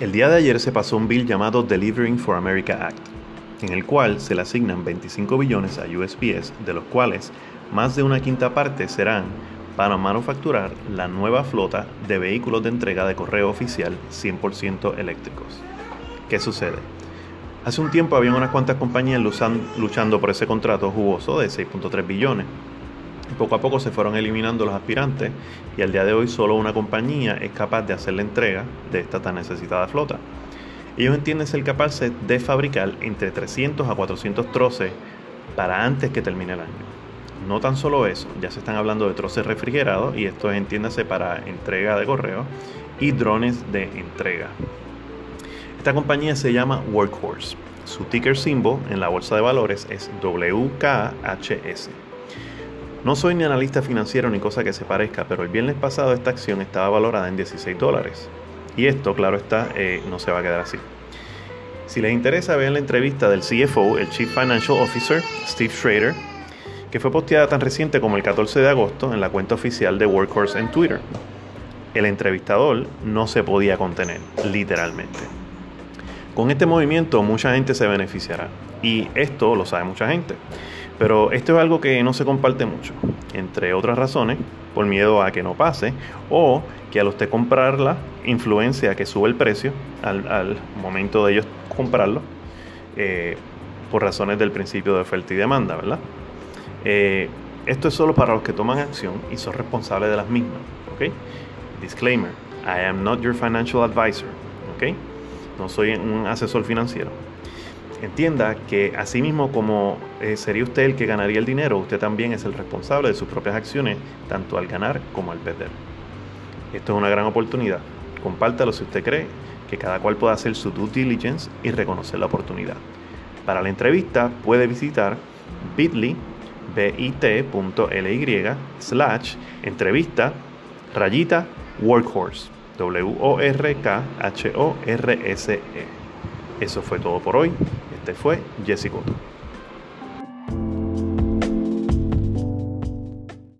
El día de ayer se pasó un bill llamado Delivering for America Act, en el cual se le asignan 25 billones a USPS, de los cuales más de una quinta parte serán para manufacturar la nueva flota de vehículos de entrega de correo oficial 100% eléctricos. ¿Qué sucede? Hace un tiempo había unas cuantas compañías luchando por ese contrato jugoso de 6.3 billones. Poco a poco se fueron eliminando los aspirantes y al día de hoy solo una compañía es capaz de hacer la entrega de esta tan necesitada flota. Ellos entienden ser capaces de fabricar entre 300 a 400 troces para antes que termine el año. No tan solo eso, ya se están hablando de troces refrigerados y esto entiéndase para entrega de correo y drones de entrega. Esta compañía se llama Workhorse. Su ticker symbol en la bolsa de valores es WKHS. No soy ni analista financiero ni cosa que se parezca, pero el viernes pasado esta acción estaba valorada en 16 dólares. Y esto, claro está, eh, no se va a quedar así. Si les interesa, vean la entrevista del CFO, el Chief Financial Officer, Steve Schrader, que fue posteada tan reciente como el 14 de agosto en la cuenta oficial de Workhorse en Twitter. El entrevistador no se podía contener, literalmente. Con este movimiento mucha gente se beneficiará y esto lo sabe mucha gente. Pero esto es algo que no se comparte mucho, entre otras razones, por miedo a que no pase o que al usted comprarla influencia que sube el precio al, momento de ellos comprarlo eh, por razones del principio de oferta y demanda, ¿verdad? Eh, esto es solo para los que toman acción y son responsables de las mismas. ¿ok? Disclaimer: I am not your financial advisor. ¿ok? No soy un asesor financiero. Entienda que así mismo como eh, sería usted el que ganaría el dinero, usted también es el responsable de sus propias acciones, tanto al ganar como al perder. Esto es una gran oportunidad. Compártalo si usted cree que cada cual pueda hacer su due diligence y reconocer la oportunidad. Para la entrevista puede visitar bit.ly bit.ly slash entrevista rayita workhorse W-O-R-K-H-O-R-S-E. Eso fue todo por hoy. Fue Jesse Cotto.